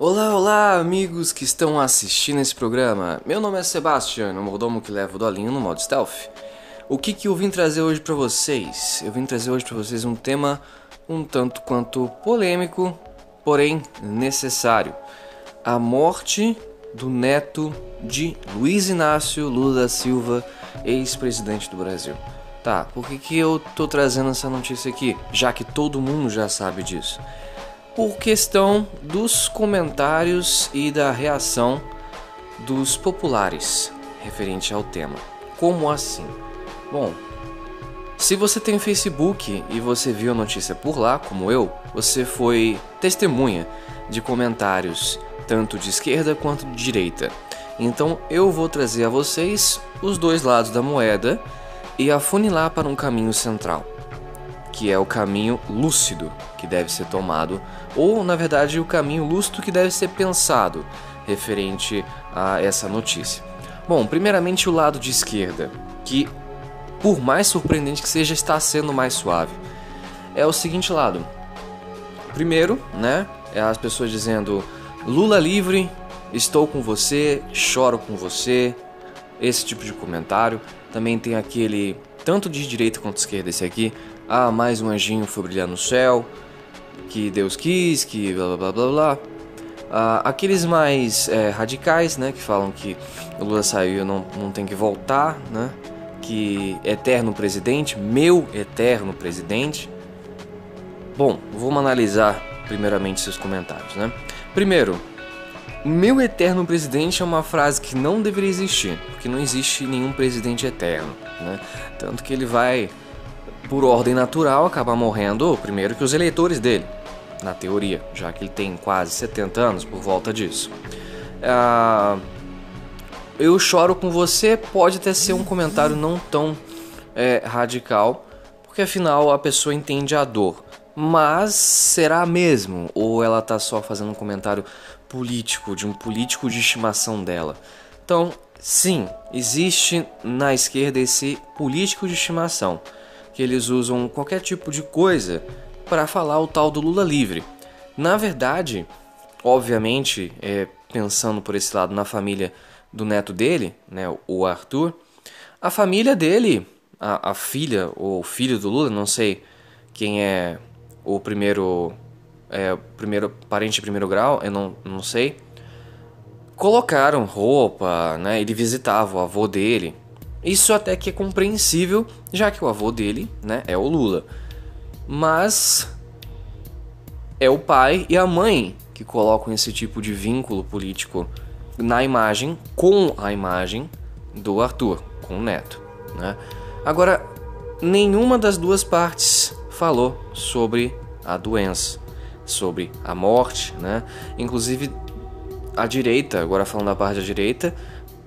Olá, olá, amigos que estão assistindo esse programa. Meu nome é Sebastian, o mordomo que leva o dolinho no modo stealth. O que, que eu vim trazer hoje para vocês? Eu vim trazer hoje para vocês um tema um tanto quanto polêmico, porém necessário. A morte do neto de Luiz Inácio Lula da Silva, ex-presidente do Brasil. Tá, por que, que eu tô trazendo essa notícia aqui? Já que todo mundo já sabe disso por questão dos comentários e da reação dos populares referente ao tema. Como assim? Bom, se você tem Facebook e você viu a notícia por lá, como eu, você foi testemunha de comentários tanto de esquerda quanto de direita. Então eu vou trazer a vocês os dois lados da moeda e afunilar para um caminho central que é o caminho lúcido que deve ser tomado, ou na verdade o caminho lúcido que deve ser pensado referente a essa notícia. Bom, primeiramente o lado de esquerda, que por mais surpreendente que seja, está sendo mais suave. É o seguinte lado. Primeiro, né, é as pessoas dizendo Lula livre, estou com você, choro com você, esse tipo de comentário. Também tem aquele tanto de direita quanto de esquerda esse aqui, ah, mais um anjinho foi brilhar no céu, que Deus quis, que blá blá blá blá. Ah, aqueles mais é, radicais, né, que falam que o Lula saiu não, não tem que voltar, né, que eterno presidente, meu eterno presidente. Bom, vamos analisar primeiramente seus comentários, né. Primeiro, meu eterno presidente é uma frase que não deveria existir, porque não existe nenhum presidente eterno, né? Tanto que ele vai por ordem natural, acabar morrendo primeiro que os eleitores dele, na teoria, já que ele tem quase 70 anos por volta disso. Ah, eu choro com você pode até ser um comentário não tão é, radical, porque afinal a pessoa entende a dor. Mas será mesmo? Ou ela tá só fazendo um comentário político, de um político de estimação dela? Então, sim, existe na esquerda esse político de estimação que eles usam qualquer tipo de coisa para falar o tal do Lula livre. Na verdade, obviamente, é, pensando por esse lado na família do neto dele, né, o Arthur, a família dele, a, a filha ou filho do Lula, não sei quem é o primeiro, é, primeiro parente de primeiro grau, eu não, não sei, colocaram roupa, né, ele visitava o avô dele, isso até que é compreensível, já que o avô dele, né, é o Lula. Mas é o pai e a mãe que colocam esse tipo de vínculo político na imagem, com a imagem do Arthur, com o neto. Né? Agora, nenhuma das duas partes falou sobre a doença, sobre a morte, né? Inclusive, a direita, agora falando da parte da direita,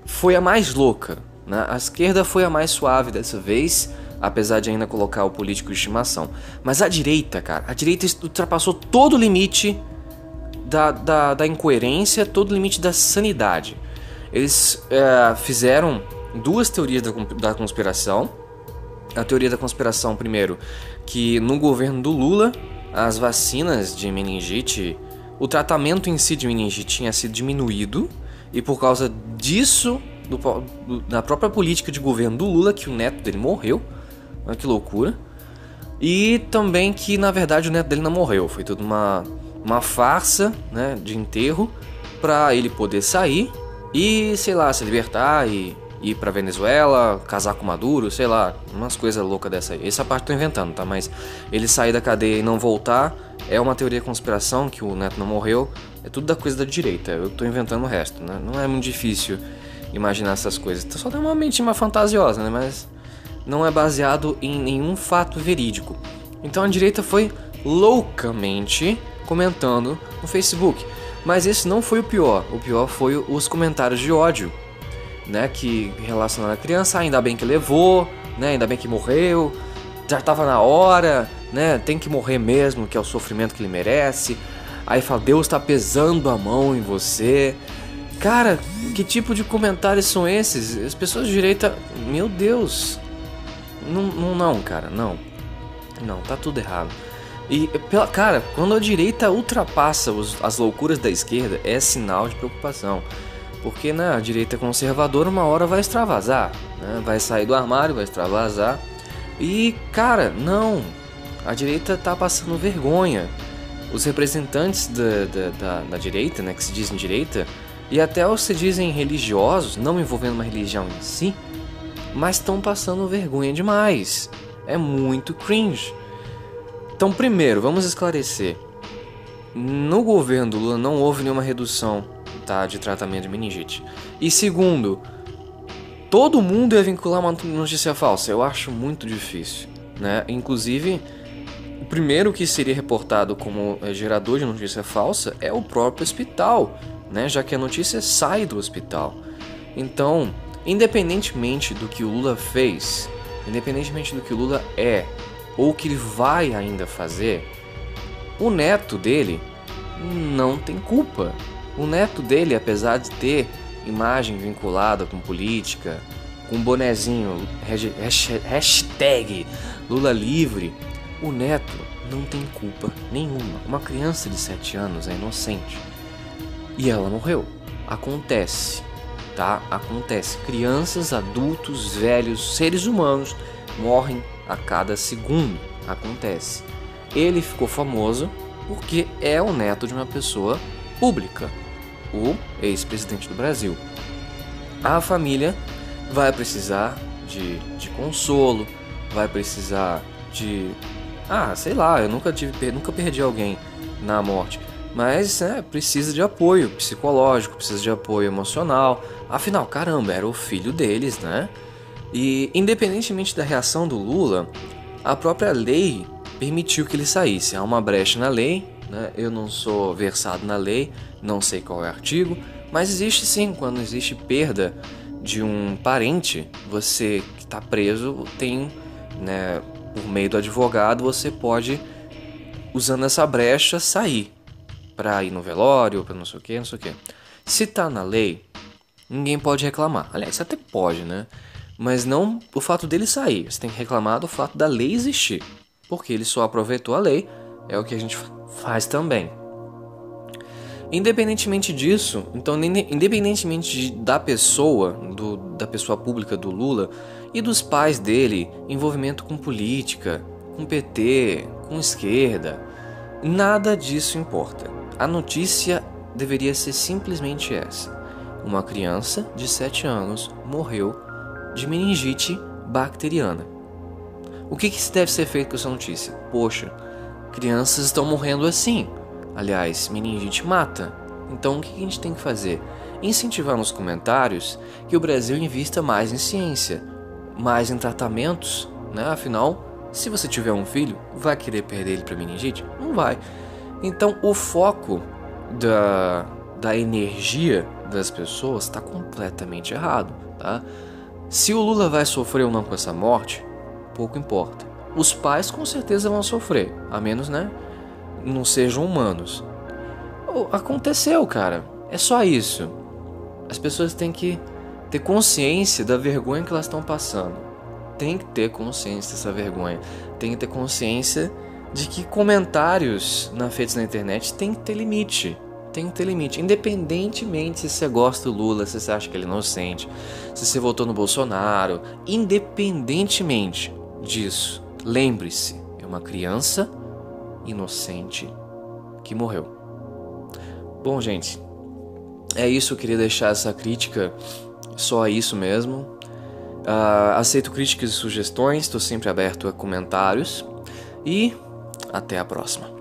foi a mais louca né? A esquerda foi a mais suave dessa vez, apesar de ainda colocar o político de estimação. Mas a direita, cara, a direita ultrapassou todo o limite da, da, da incoerência, todo o limite da sanidade. Eles é, fizeram duas teorias da, da conspiração. A teoria da conspiração, primeiro, que no governo do Lula, as vacinas de meningite, o tratamento em si de meningite tinha sido diminuído, e por causa disso do, do, da própria política de governo do Lula, que o neto dele morreu. Olha que loucura. E também que, na verdade, o neto dele não morreu. Foi tudo uma, uma farsa né, de enterro para ele poder sair e, sei lá, se libertar e ir pra Venezuela, casar com Maduro, sei lá, umas coisas loucas dessa aí. Essa parte eu tô inventando, tá? Mas ele sair da cadeia e não voltar é uma teoria de conspiração que o neto não morreu. É tudo da coisa da direita. Eu tô inventando o resto, né? Não é muito difícil imaginar essas coisas. Só tem uma mente mais fantasiosa, né? Mas não é baseado em nenhum fato verídico. Então a direita foi loucamente comentando no Facebook. Mas esse não foi o pior. O pior foi os comentários de ódio, né? Que relacionaram a criança, ainda bem que levou, né? Ainda bem que morreu, já estava na hora, né? Tem que morrer mesmo, que é o sofrimento que ele merece. Aí fala, Deus está pesando a mão em você. Cara, que tipo de comentários são esses? As pessoas de direita. Meu Deus! Não, não, não, cara, não. Não, tá tudo errado. E, pela, cara, quando a direita ultrapassa os, as loucuras da esquerda, é sinal de preocupação. Porque né, a direita conservadora uma hora vai extravasar, né? vai sair do armário, vai extravasar. E, cara, não. A direita tá passando vergonha. Os representantes da, da, da, da direita, né, que se dizem direita, e até os se dizem religiosos, não envolvendo uma religião em si, mas estão passando vergonha demais. É muito cringe. Então, primeiro, vamos esclarecer. No governo do Lula não houve nenhuma redução tá, de tratamento de meningite. E segundo, todo mundo ia vincular uma notícia falsa. Eu acho muito difícil. Né? Inclusive, o primeiro que seria reportado como é, gerador de notícia falsa é o próprio hospital, né? já que a notícia sai do hospital. Então, independentemente do que o Lula fez, independentemente do que o Lula é ou que ele vai ainda fazer, o neto dele não tem culpa. O neto dele, apesar de ter imagem vinculada com política, com bonezinho, hashtag Lula livre, o neto não tem culpa nenhuma. Uma criança de 7 anos é inocente. E ela morreu. Acontece, tá? Acontece. Crianças, adultos, velhos, seres humanos morrem a cada segundo. Acontece. Ele ficou famoso porque é o neto de uma pessoa pública, o ex-presidente do Brasil. A família vai precisar de, de consolo, vai precisar de. Ah, sei lá, eu nunca tive, nunca perdi alguém na morte. Mas é, precisa de apoio psicológico, precisa de apoio emocional. Afinal, caramba, era o filho deles, né? E independentemente da reação do Lula, a própria lei permitiu que ele saísse. Há uma brecha na lei, né? eu não sou versado na lei, não sei qual é o artigo, mas existe sim, quando existe perda de um parente, você que está preso tem, né, por meio do advogado, você pode, usando essa brecha, sair para ir no velório, para não sei o que, não sei o que. Se tá na lei, ninguém pode reclamar. Aliás, até pode, né? Mas não o fato dele sair. Você tem que reclamar do fato da lei existir. Porque ele só aproveitou a lei, é o que a gente faz também. Independentemente disso, então independentemente de, da pessoa, do, da pessoa pública do Lula e dos pais dele, envolvimento com política, com PT, com esquerda, nada disso importa. A notícia deveria ser simplesmente essa: uma criança de 7 anos morreu de meningite bacteriana. O que, que deve ser feito com essa notícia? Poxa, crianças estão morrendo assim. Aliás, meningite mata. Então o que a gente tem que fazer? Incentivar nos comentários que o Brasil invista mais em ciência, mais em tratamentos, né? Afinal, se você tiver um filho, vai querer perder ele para meningite? Não vai. Então o foco da, da energia das pessoas está completamente errado, tá? Se o Lula vai sofrer ou não com essa morte, pouco importa. Os pais com certeza vão sofrer, a menos, né, não sejam humanos. Aconteceu, cara. É só isso. As pessoas têm que ter consciência da vergonha que elas estão passando. Tem que ter consciência dessa vergonha. Tem que ter consciência de que comentários na feitos na internet tem que ter limite. Tem que ter limite. Independentemente se você gosta do Lula, se você acha que ele é inocente, se você votou no Bolsonaro, independentemente disso, lembre-se, é uma criança inocente que morreu. Bom, gente, é isso. Eu queria deixar essa crítica só isso mesmo. Uh, aceito críticas e sugestões, estou sempre aberto a comentários. E até a próxima.